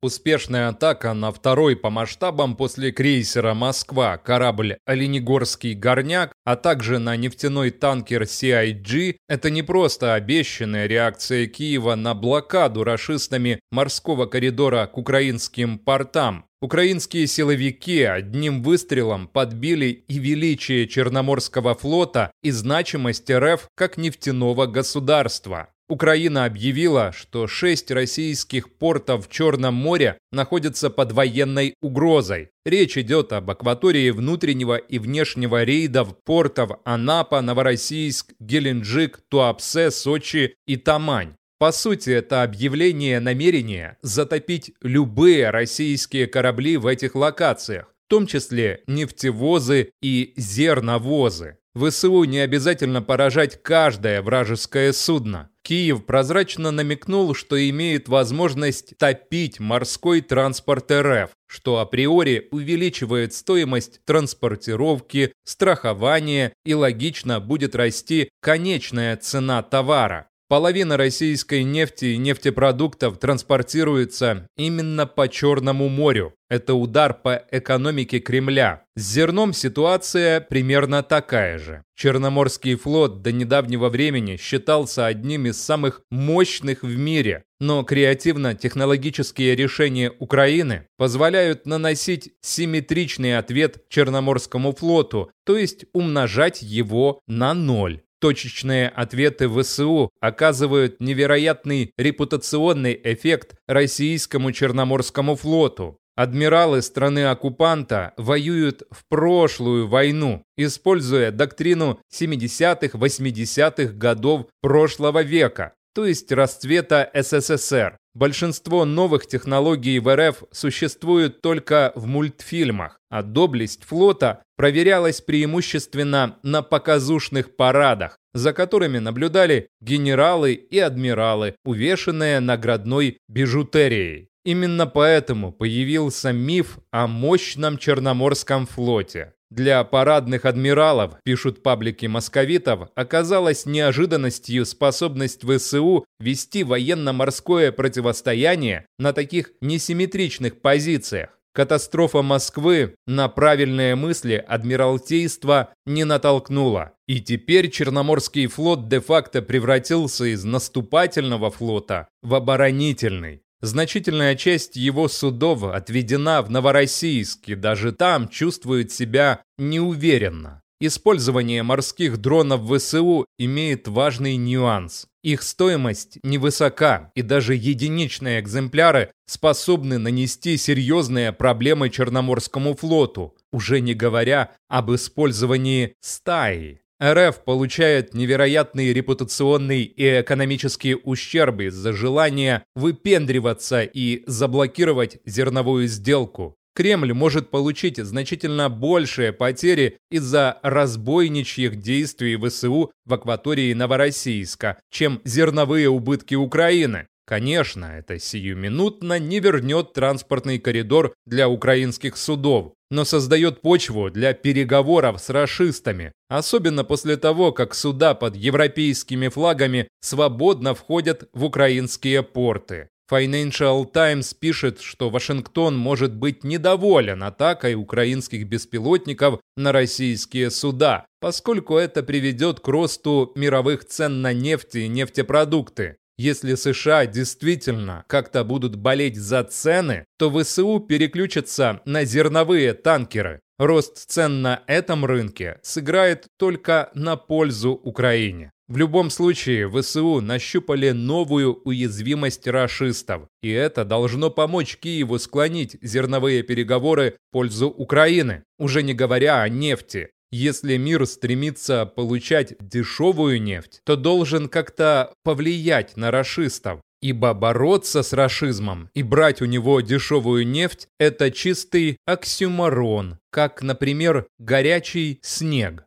Успешная атака на второй по масштабам после крейсера «Москва» корабль «Оленегорский горняк», а также на нефтяной танкер CIG – это не просто обещанная реакция Киева на блокаду рашистами морского коридора к украинским портам. Украинские силовики одним выстрелом подбили и величие Черноморского флота, и значимость РФ как нефтяного государства. Украина объявила, что шесть российских портов в Черном море находятся под военной угрозой. Речь идет об акватории внутреннего и внешнего рейдов портов Анапа, Новороссийск, Геленджик, Туапсе, Сочи и Тамань. По сути, это объявление намерения затопить любые российские корабли в этих локациях, в том числе нефтевозы и зерновозы. ВСУ не обязательно поражать каждое вражеское судно. Киев прозрачно намекнул, что имеет возможность топить морской транспорт РФ, что априори увеличивает стоимость транспортировки, страхования и логично будет расти конечная цена товара. Половина российской нефти и нефтепродуктов транспортируется именно по Черному морю. Это удар по экономике Кремля. С зерном ситуация примерно такая же. Черноморский флот до недавнего времени считался одним из самых мощных в мире, но креативно-технологические решения Украины позволяют наносить симметричный ответ Черноморскому флоту, то есть умножать его на ноль. Точечные ответы ВСУ оказывают невероятный репутационный эффект российскому Черноморскому флоту. Адмиралы страны-оккупанта воюют в прошлую войну, используя доктрину 70-80-х годов прошлого века, то есть расцвета СССР. Большинство новых технологий в РФ существуют только в мультфильмах, а доблесть флота проверялась преимущественно на показушных парадах, за которыми наблюдали генералы и адмиралы, увешанные наградной бижутерией. Именно поэтому появился миф о мощном Черноморском флоте. Для парадных адмиралов, пишут паблики московитов, оказалась неожиданностью способность ВСУ вести военно-морское противостояние на таких несимметричных позициях. Катастрофа Москвы на правильные мысли Адмиралтейства не натолкнула. И теперь Черноморский флот де-факто превратился из наступательного флота в оборонительный. Значительная часть его судов отведена в Новороссийск, и даже там чувствует себя неуверенно. Использование морских дронов ВСУ имеет важный нюанс. Их стоимость невысока, и даже единичные экземпляры способны нанести серьезные проблемы Черноморскому флоту, уже не говоря об использовании стаи. РФ получает невероятный репутационный и экономический ущерб из-за желания выпендриваться и заблокировать зерновую сделку. Кремль может получить значительно большие потери из-за разбойничьих действий ВСУ в акватории Новороссийска, чем зерновые убытки Украины. Конечно, это сиюминутно не вернет транспортный коридор для украинских судов, но создает почву для переговоров с расистами, особенно после того, как суда под европейскими флагами свободно входят в украинские порты. Financial Times пишет, что Вашингтон может быть недоволен атакой украинских беспилотников на российские суда, поскольку это приведет к росту мировых цен на нефть и нефтепродукты. Если США действительно как-то будут болеть за цены, то ВСУ переключатся на зерновые танкеры. Рост цен на этом рынке сыграет только на пользу Украине. В любом случае, ВСУ нащупали новую уязвимость рашистов, и это должно помочь Киеву склонить зерновые переговоры в пользу Украины, уже не говоря о нефти. Если мир стремится получать дешевую нефть, то должен как-то повлиять на расистов. Ибо бороться с расизмом и брать у него дешевую нефть – это чистый оксюмарон, как, например, горячий снег.